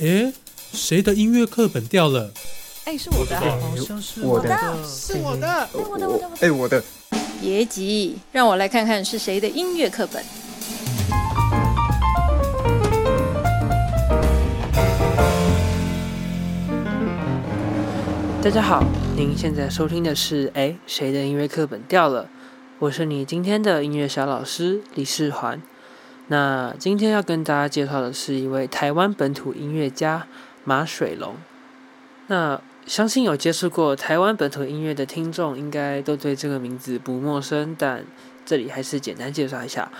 诶，谁的音乐课本掉了？哎，是我的，好像是我的，是我的。我的，我的，哎，我的。别急，让我来看看是谁的音乐课本。大家好，您现在收听的是哎，谁的音乐课本掉了？我是你今天的音乐小老师李世环。那今天要跟大家介绍的是一位台湾本土音乐家马水龙。那相信有接触过台湾本土音乐的听众，应该都对这个名字不陌生。但这里还是简单介绍一下。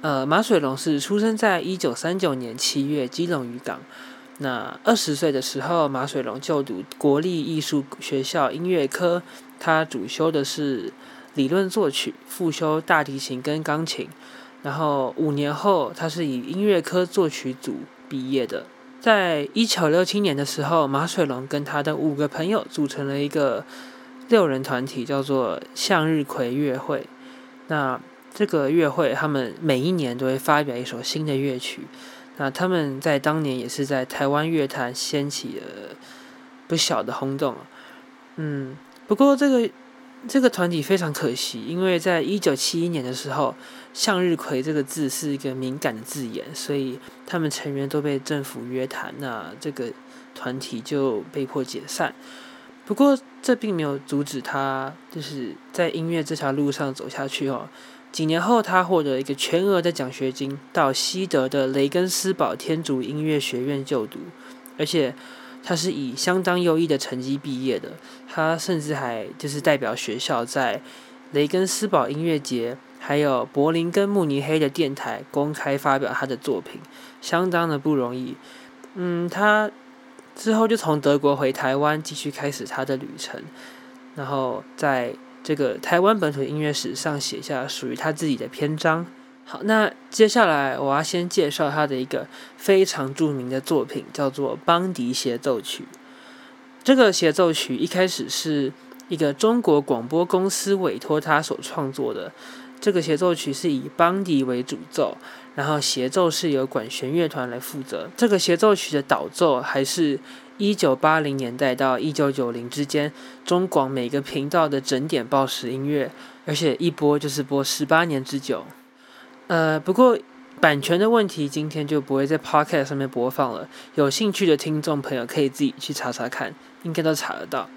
呃，马水龙是出生在一九三九年七月基隆渔港。那二十岁的时候，马水龙就读国立艺术学校音乐科，他主修的是理论作曲，副修大提琴跟钢琴。然后五年后，他是以音乐科作曲组毕业的。在一九六七年的时候，马水龙跟他的五个朋友组成了一个六人团体，叫做向日葵乐会。那这个乐会，他们每一年都会发表一首新的乐曲。那他们在当年也是在台湾乐坛掀起了不小的轰动嗯，不过这个。这个团体非常可惜，因为在一九七一年的时候，“向日葵”这个字是一个敏感的字眼，所以他们成员都被政府约谈，那这个团体就被迫解散。不过，这并没有阻止他就是在音乐这条路上走下去哦。几年后，他获得一个全额的奖学金，到西德的雷根斯堡天主音乐学院就读，而且。他是以相当优异的成绩毕业的，他甚至还就是代表学校在雷根斯堡音乐节，还有柏林跟慕尼黑的电台公开发表他的作品，相当的不容易。嗯，他之后就从德国回台湾，继续开始他的旅程，然后在这个台湾本土音乐史上写下属于他自己的篇章。好，那接下来我要先介绍他的一个非常著名的作品，叫做《邦迪协奏曲》。这个协奏曲一开始是一个中国广播公司委托他所创作的。这个协奏曲是以邦迪为主奏，然后协奏是由管弦乐团来负责。这个协奏曲的导奏还是一九八零年代到一九九零之间中广每个频道的整点报时音乐，而且一播就是播十八年之久。呃，不过版权的问题，今天就不会在 Podcast 上面播放了。有兴趣的听众朋友可以自己去查查看，应该都查得到。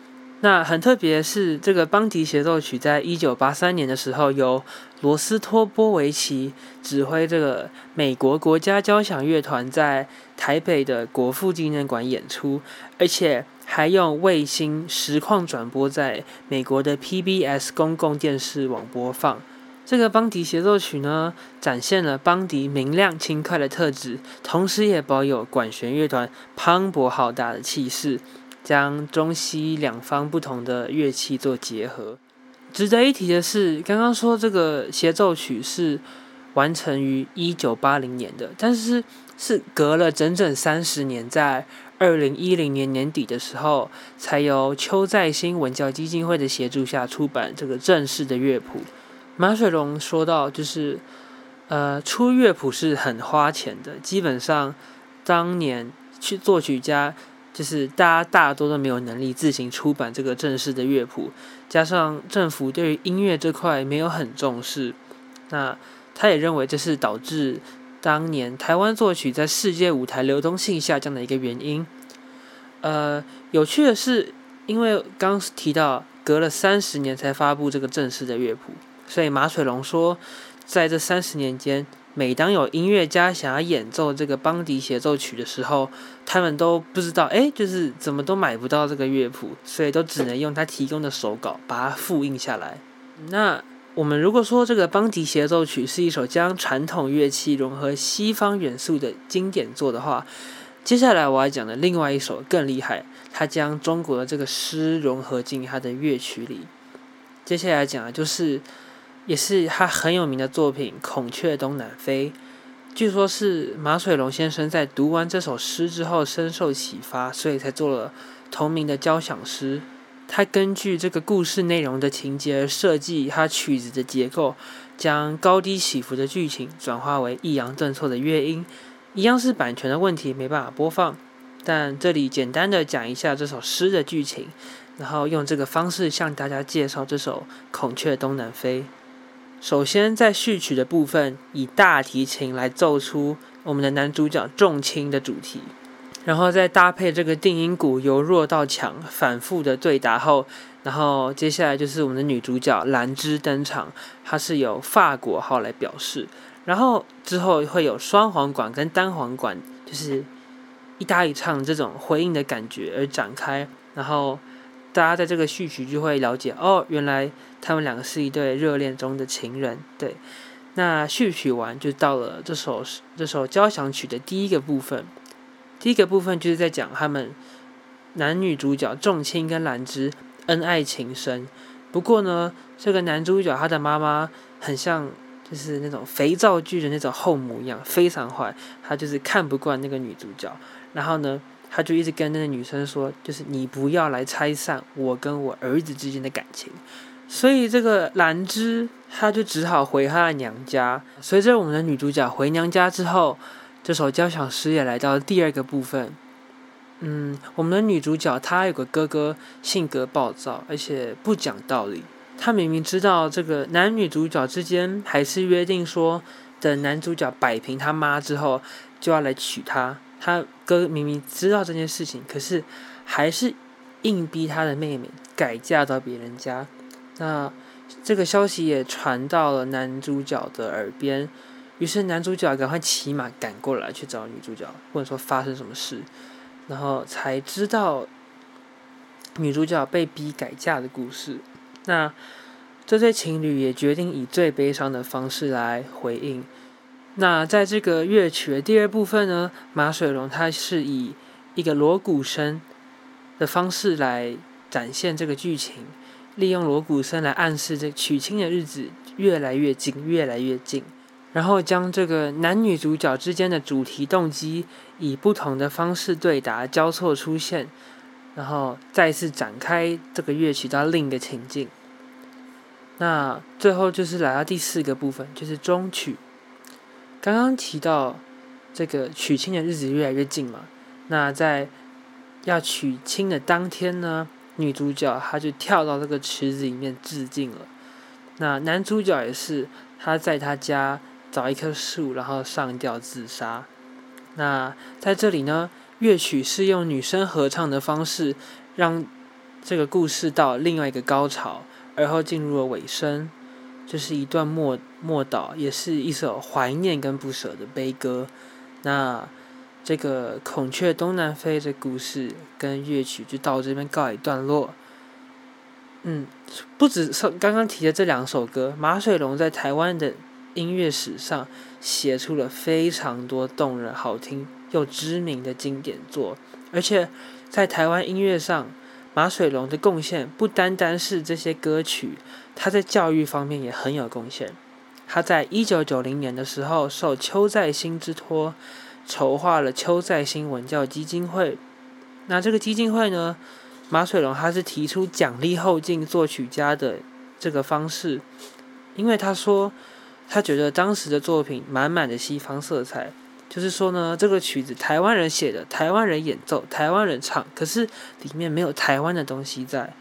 那很特别是，这个邦迪协奏曲在一九八三年的时候，由罗斯托波维奇指挥这个美国国家交响乐团在台北的国父纪念馆演出，而且还用卫星实况转播在美国的 PBS 公共电视网播放。这个邦迪协奏曲呢，展现了邦迪明亮轻快的特质，同时也保有管弦乐团磅礴浩大的气势，将中西两方不同的乐器做结合。值得一提的是，刚刚说这个协奏曲是完成于一九八零年的，但是是隔了整整三十年，在二零一零年年底的时候，才由邱在兴文教基金会的协助下出版这个正式的乐谱。马水龙说到，就是，呃，出乐谱是很花钱的。基本上，当年去作曲家，就是大家大多都没有能力自行出版这个正式的乐谱，加上政府对于音乐这块没有很重视，那他也认为这是导致当年台湾作曲在世界舞台流通性下降的一个原因。呃，有趣的是，因为刚提到隔了三十年才发布这个正式的乐谱。所以马水龙说，在这三十年间，每当有音乐家想要演奏这个邦迪协奏曲的时候，他们都不知道，哎，就是怎么都买不到这个乐谱，所以都只能用他提供的手稿把它复印下来。那我们如果说这个邦迪协奏曲是一首将传统乐器融合西方元素的经典作的话，接下来我要讲的另外一首更厉害，它将中国的这个诗融合进它的乐曲里。接下来讲的就是。也是他很有名的作品《孔雀东南飞》，据说是马水龙先生在读完这首诗之后深受启发，所以才做了同名的交响诗。他根据这个故事内容的情节而设计他曲子的结构，将高低起伏的剧情转化为抑扬顿挫的乐音。一样是版权的问题，没办法播放。但这里简单的讲一下这首诗的剧情，然后用这个方式向大家介绍这首《孔雀东南飞》。首先，在序曲的部分，以大提琴来奏出我们的男主角重轻的主题，然后再搭配这个定音鼓由弱到强反复的对打后，然后接下来就是我们的女主角兰芝登场，她是由法国号来表示，然后之后会有双簧管跟单簧管，就是一搭一唱这种回应的感觉而展开，然后。大家在这个序曲就会了解哦，原来他们两个是一对热恋中的情人。对，那序曲完就到了这首这首交响曲的第一个部分。第一个部分就是在讲他们男女主角仲卿跟兰芝恩爱情深。不过呢，这个男主角他的妈妈很像就是那种肥皂剧的那种后母一样，非常坏。他就是看不惯那个女主角，然后呢。他就一直跟那个女生说，就是你不要来拆散我跟我儿子之间的感情。所以这个兰芝，她就只好回她的娘家。随着我们的女主角回娘家之后，这首交响诗也来到了第二个部分。嗯，我们的女主角她有个哥哥，性格暴躁，而且不讲道理。她明明知道这个男女主角之间还是约定说，等男主角摆平他妈之后，就要来娶她。他哥明明知道这件事情，可是还是硬逼他的妹妹改嫁到别人家。那这个消息也传到了男主角的耳边，于是男主角赶快骑马赶过来去找女主角，问说发生什么事，然后才知道女主角被逼改嫁的故事。那这对情侣也决定以最悲伤的方式来回应。那在这个乐曲的第二部分呢，马水龙他是以一个锣鼓声的方式来展现这个剧情，利用锣鼓声来暗示这娶亲的日子越来越近，越来越近，然后将这个男女主角之间的主题动机以不同的方式对答交错出现，然后再次展开这个乐曲到另一个情境。那最后就是来到第四个部分，就是终曲。刚刚提到这个娶亲的日子越来越近嘛，那在要娶亲的当天呢，女主角她就跳到这个池子里面致敬了。那男主角也是，他在他家找一棵树，然后上吊自杀。那在这里呢，乐曲是用女生合唱的方式，让这个故事到另外一个高潮，而后进入了尾声。这是一段默默祷，也是一首怀念跟不舍的悲歌。那这个《孔雀东南飞》的故事跟乐曲就到这边告一段落。嗯，不止是刚刚提的这两首歌，马水龙在台湾的音乐史上写出了非常多动人、好听又知名的经典作，而且在台湾音乐上。马水龙的贡献不单单是这些歌曲，他在教育方面也很有贡献。他在一九九零年的时候，受邱在兴之托，筹划了邱在兴文教基金会。那这个基金会呢，马水龙他是提出奖励后进作曲家的这个方式，因为他说他觉得当时的作品满满的西方色彩。就是说呢，这个曲子台湾人写的，台湾人演奏，台湾人唱，可是里面没有台湾的东西在。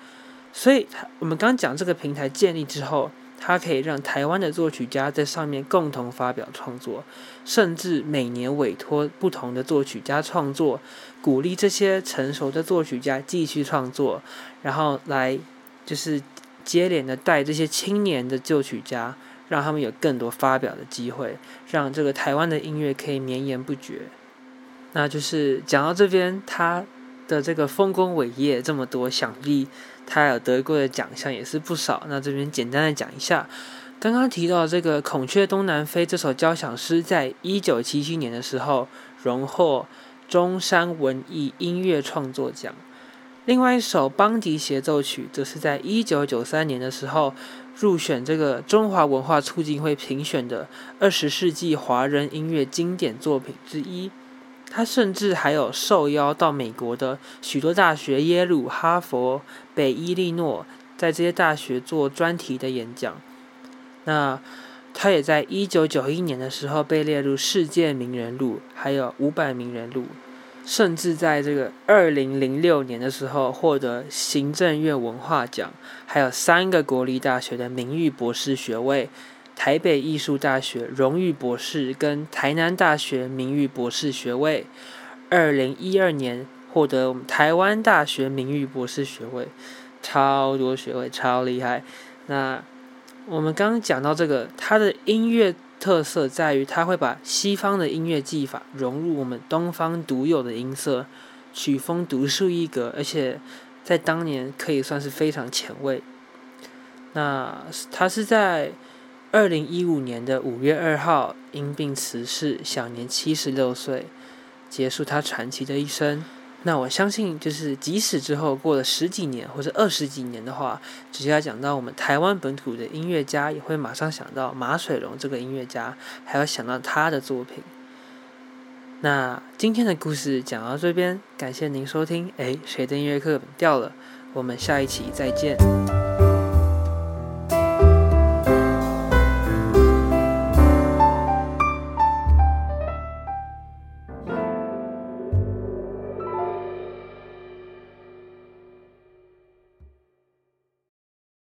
所以，我们刚讲这个平台建立之后，它可以让台湾的作曲家在上面共同发表创作，甚至每年委托不同的作曲家创作，鼓励这些成熟的作曲家继续创作，然后来就是接连的带这些青年的作曲家。让他们有更多发表的机会，让这个台湾的音乐可以绵延不绝。那就是讲到这边，他的这个丰功伟业这么多，想必他有得过的奖项也是不少。那这边简单的讲一下，刚刚提到这个《孔雀东南飞》这首交响诗，在一九七七年的时候荣获中山文艺音乐创作奖。另外一首邦迪协奏曲，则是在一九九三年的时候。入选这个中华文化促进会评选的二十世纪华人音乐经典作品之一，他甚至还有受邀到美国的许多大学，耶鲁、哈佛、北伊利诺，在这些大学做专题的演讲。那他也在一九九一年的时候被列入世界名人录，还有五百名人录。甚至在这个二零零六年的时候获得行政院文化奖，还有三个国立大学的名誉博士学位，台北艺术大学荣誉博士跟台南大学名誉博士学位。二零一二年获得我们台湾大学名誉博士学位，超多学位，超厉害。那我们刚刚讲到这个，他的音乐。特色在于，他会把西方的音乐技法融入我们东方独有的音色，曲风独树一格，而且在当年可以算是非常前卫。那他是在二零一五年的五月二号因病辞世，享年七十六岁，结束他传奇的一生。那我相信，就是即使之后过了十几年或者二十几年的话，只要讲到我们台湾本土的音乐家，也会马上想到马水龙这个音乐家，还要想到他的作品。那今天的故事讲到这边，感谢您收听。哎，谁的音乐课本掉了？我们下一期再见。